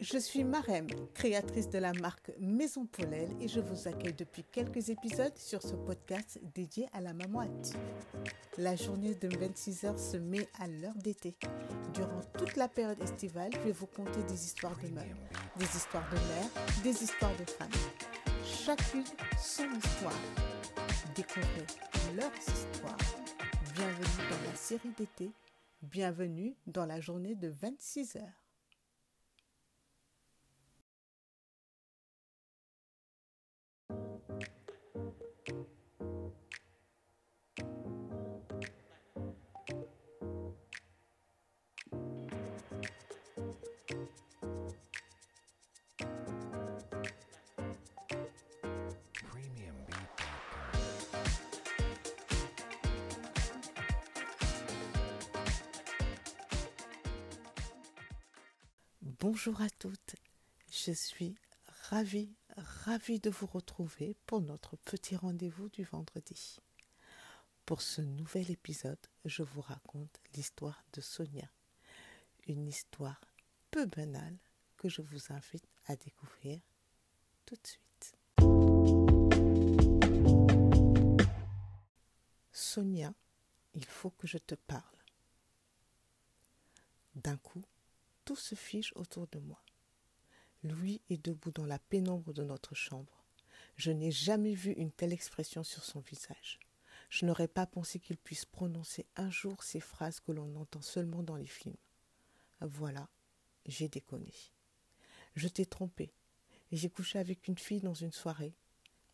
Je suis Marem, créatrice de la marque Maison Paulelle et je vous accueille depuis quelques épisodes sur ce podcast dédié à la maman active. La journée de 26 heures se met à l'heure d'été. Durant toute la période estivale, je vais vous conter des histoires de mères, des histoires de mères, des histoires de femmes. Chacune son histoire. Découvrez leurs histoires. Bienvenue dans la série d'été. Bienvenue dans la journée de 26 heures. Bonjour à toutes, je suis ravie, ravie de vous retrouver pour notre petit rendez-vous du vendredi. Pour ce nouvel épisode, je vous raconte l'histoire de Sonia, une histoire peu banale que je vous invite à découvrir tout de suite. Sonia, il faut que je te parle. D'un coup, tout se fiche autour de moi. Louis est debout dans la pénombre de notre chambre. Je n'ai jamais vu une telle expression sur son visage. Je n'aurais pas pensé qu'il puisse prononcer un jour ces phrases que l'on entend seulement dans les films. Voilà, j'ai déconné. Je t'ai trompé. J'ai couché avec une fille dans une soirée.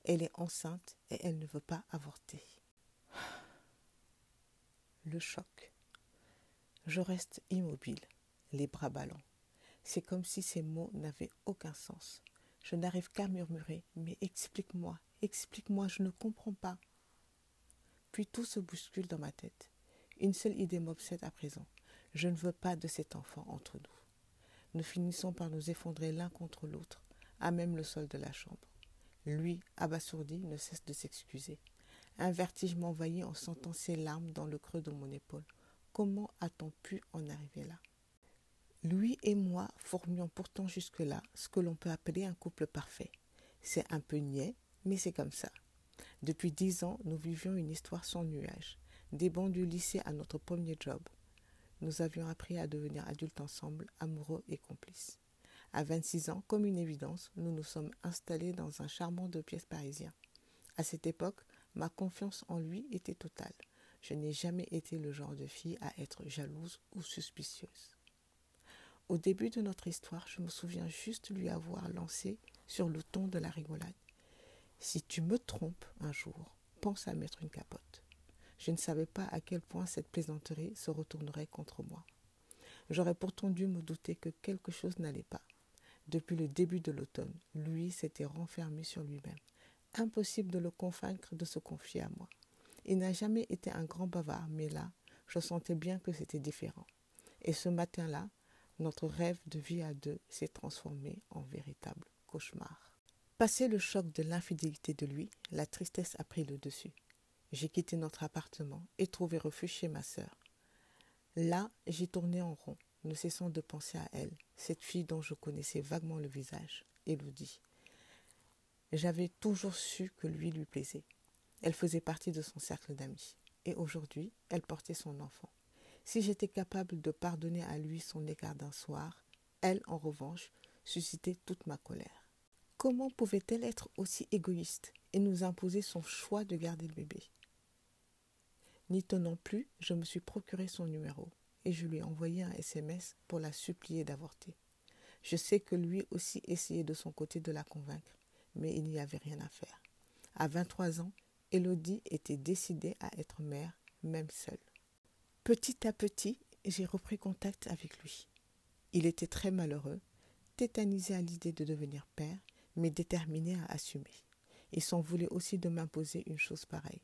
Elle est enceinte et elle ne veut pas avorter. Le choc. Je reste immobile les bras ballants. C'est comme si ces mots n'avaient aucun sens. Je n'arrive qu'à murmurer Mais explique-moi, explique-moi, je ne comprends pas. Puis tout se bouscule dans ma tête. Une seule idée m'obsède à présent. Je ne veux pas de cet enfant entre nous. Nous finissons par nous effondrer l'un contre l'autre, à même le sol de la chambre. Lui, abasourdi, ne cesse de s'excuser. Un vertige m'envahit en sentant ses larmes dans le creux de mon épaule. Comment a-t-on pu en arriver là? Louis et moi formions pourtant jusque-là ce que l'on peut appeler un couple parfait. C'est un peu niais, mais c'est comme ça. Depuis dix ans, nous vivions une histoire sans nuages, des bancs du lycée à notre premier job. Nous avions appris à devenir adultes ensemble, amoureux et complices. À 26 ans, comme une évidence, nous nous sommes installés dans un charmant deux pièces parisien. À cette époque, ma confiance en lui était totale. Je n'ai jamais été le genre de fille à être jalouse ou suspicieuse. Au début de notre histoire, je me souviens juste lui avoir lancé sur le ton de la rigolade. Si tu me trompes un jour, pense à mettre une capote. Je ne savais pas à quel point cette plaisanterie se retournerait contre moi. J'aurais pourtant dû me douter que quelque chose n'allait pas. Depuis le début de l'automne, lui s'était renfermé sur lui-même. Impossible de le convaincre de se confier à moi. Il n'a jamais été un grand bavard, mais là, je sentais bien que c'était différent. Et ce matin-là, notre rêve de vie à deux s'est transformé en véritable cauchemar. Passé le choc de l'infidélité de lui, la tristesse a pris le dessus. J'ai quitté notre appartement et trouvé refuge chez ma sœur. Là, j'ai tourné en rond, ne cessant de penser à elle, cette fille dont je connaissais vaguement le visage, Elodie. J'avais toujours su que lui lui plaisait. Elle faisait partie de son cercle d'amis. Et aujourd'hui, elle portait son enfant. Si j'étais capable de pardonner à lui son écart d'un soir, elle, en revanche, suscitait toute ma colère. Comment pouvait-elle être aussi égoïste et nous imposer son choix de garder le bébé? N'y tenant plus, je me suis procuré son numéro et je lui ai envoyé un SMS pour la supplier d'avorter. Je sais que lui aussi essayait de son côté de la convaincre, mais il n'y avait rien à faire. À 23 ans, Elodie était décidée à être mère, même seule. Petit à petit, j'ai repris contact avec lui. Il était très malheureux, tétanisé à l'idée de devenir père, mais déterminé à assumer. Il s'en voulait aussi de m'imposer une chose pareille.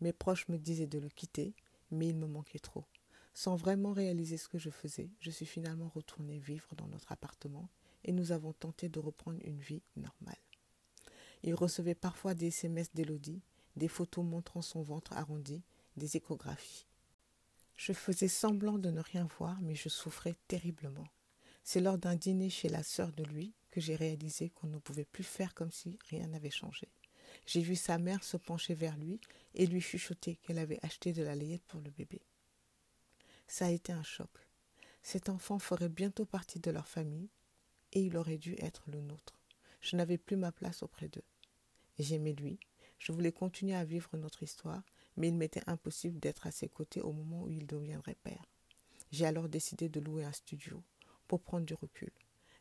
Mes proches me disaient de le quitter, mais il me manquait trop. Sans vraiment réaliser ce que je faisais, je suis finalement retournée vivre dans notre appartement et nous avons tenté de reprendre une vie normale. Il recevait parfois des SMS d'Élodie, des photos montrant son ventre arrondi, des échographies. Je faisais semblant de ne rien voir, mais je souffrais terriblement. C'est lors d'un dîner chez la sœur de lui que j'ai réalisé qu'on ne pouvait plus faire comme si rien n'avait changé. J'ai vu sa mère se pencher vers lui et lui chuchoter qu'elle avait acheté de la layette pour le bébé. Ça a été un choc. Cet enfant ferait bientôt partie de leur famille et il aurait dû être le nôtre. Je n'avais plus ma place auprès d'eux. J'aimais lui, je voulais continuer à vivre notre histoire, mais il m'était impossible d'être à ses côtés au moment où il deviendrait père. J'ai alors décidé de louer un studio pour prendre du recul.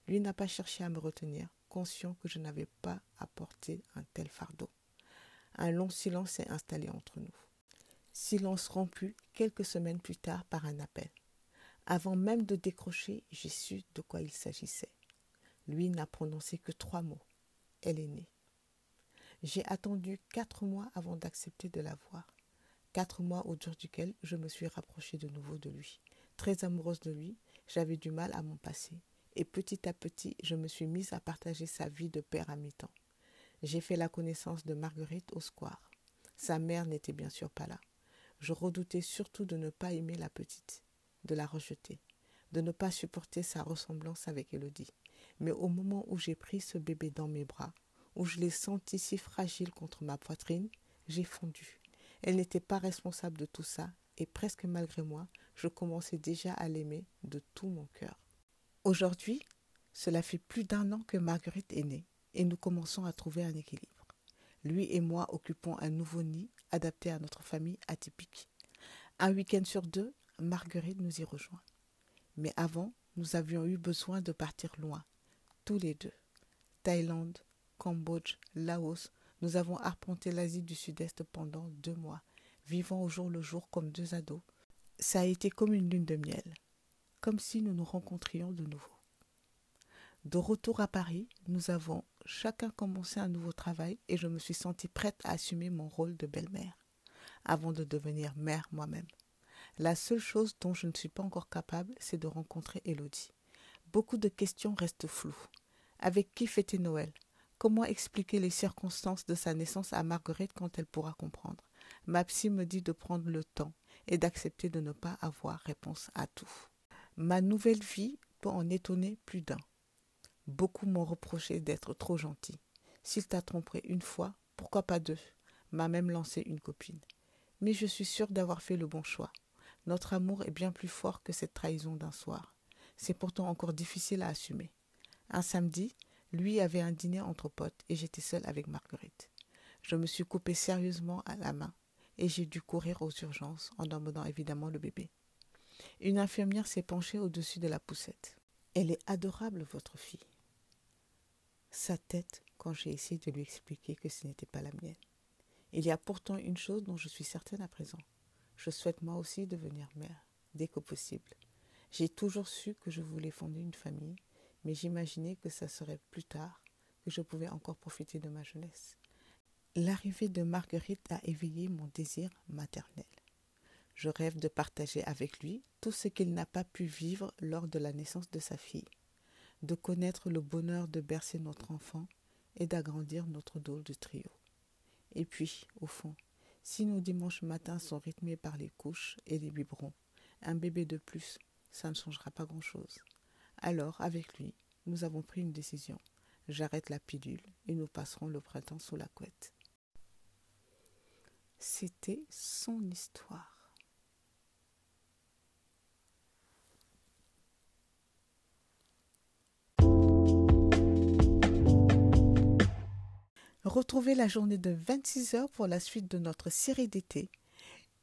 Lui n'a pas cherché à me retenir, conscient que je n'avais pas à porter un tel fardeau. Un long silence s'est installé entre nous. Silence rompu quelques semaines plus tard par un appel. Avant même de décrocher, j'ai su de quoi il s'agissait. Lui n'a prononcé que trois mots. Elle est née. J'ai attendu quatre mois avant d'accepter de la voir. Quatre mois au dur duquel je me suis rapprochée de nouveau de lui. Très amoureuse de lui, j'avais du mal à m'en passer. Et petit à petit, je me suis mise à partager sa vie de père à mi-temps. J'ai fait la connaissance de Marguerite au square. Sa mère n'était bien sûr pas là. Je redoutais surtout de ne pas aimer la petite, de la rejeter, de ne pas supporter sa ressemblance avec Elodie. Mais au moment où j'ai pris ce bébé dans mes bras, où je l'ai senti si fragile contre ma poitrine, j'ai fondu. Elle n'était pas responsable de tout ça, et presque malgré moi, je commençais déjà à l'aimer de tout mon cœur. Aujourd'hui, cela fait plus d'un an que Marguerite est née, et nous commençons à trouver un équilibre. Lui et moi occupons un nouveau nid adapté à notre famille atypique. Un week-end sur deux, Marguerite nous y rejoint. Mais avant, nous avions eu besoin de partir loin, tous les deux. Thaïlande, Cambodge, Laos, nous avons arpenté l'Asie du Sud-Est pendant deux mois, vivant au jour le jour comme deux ados. Ça a été comme une lune de miel, comme si nous nous rencontrions de nouveau. De retour à Paris, nous avons chacun commencé un nouveau travail et je me suis sentie prête à assumer mon rôle de belle-mère, avant de devenir mère moi-même. La seule chose dont je ne suis pas encore capable, c'est de rencontrer Elodie. Beaucoup de questions restent floues. Avec qui fêter Noël? Comment expliquer les circonstances de sa naissance à Marguerite quand elle pourra comprendre? Ma psy me dit de prendre le temps et d'accepter de ne pas avoir réponse à tout. Ma nouvelle vie peut en étonner plus d'un. Beaucoup m'ont reproché d'être trop gentil. S'il t'a trompé une fois, pourquoi pas deux? M'a même lancé une copine. Mais je suis sûre d'avoir fait le bon choix. Notre amour est bien plus fort que cette trahison d'un soir. C'est pourtant encore difficile à assumer. Un samedi, lui avait un dîner entre potes et j'étais seule avec Marguerite. Je me suis coupée sérieusement à la main et j'ai dû courir aux urgences en emmenant évidemment le bébé. Une infirmière s'est penchée au-dessus de la poussette. Elle est adorable, votre fille. Sa tête quand j'ai essayé de lui expliquer que ce n'était pas la mienne. Il y a pourtant une chose dont je suis certaine à présent. Je souhaite moi aussi devenir mère, dès que possible. J'ai toujours su que je voulais fonder une famille mais j'imaginais que ça serait plus tard que je pouvais encore profiter de ma jeunesse. L'arrivée de Marguerite a éveillé mon désir maternel. Je rêve de partager avec lui tout ce qu'il n'a pas pu vivre lors de la naissance de sa fille, de connaître le bonheur de bercer notre enfant et d'agrandir notre dos de trio. Et puis, au fond, si nos dimanches matins sont rythmés par les couches et les biberons, un bébé de plus, ça ne changera pas grand-chose. Alors, avec lui, nous avons pris une décision. J'arrête la pilule et nous passerons le printemps sous la couette. C'était son histoire. Retrouvez la journée de 26 heures pour la suite de notre série d'été,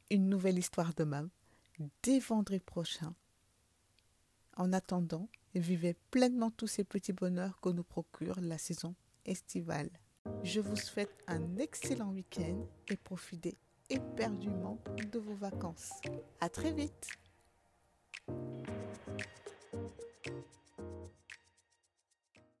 une nouvelle histoire de dès vendredi prochain. En attendant, vivez pleinement tous ces petits bonheurs que nous procure la saison estivale. Je vous souhaite un excellent week-end et profitez éperdument de vos vacances. À très vite!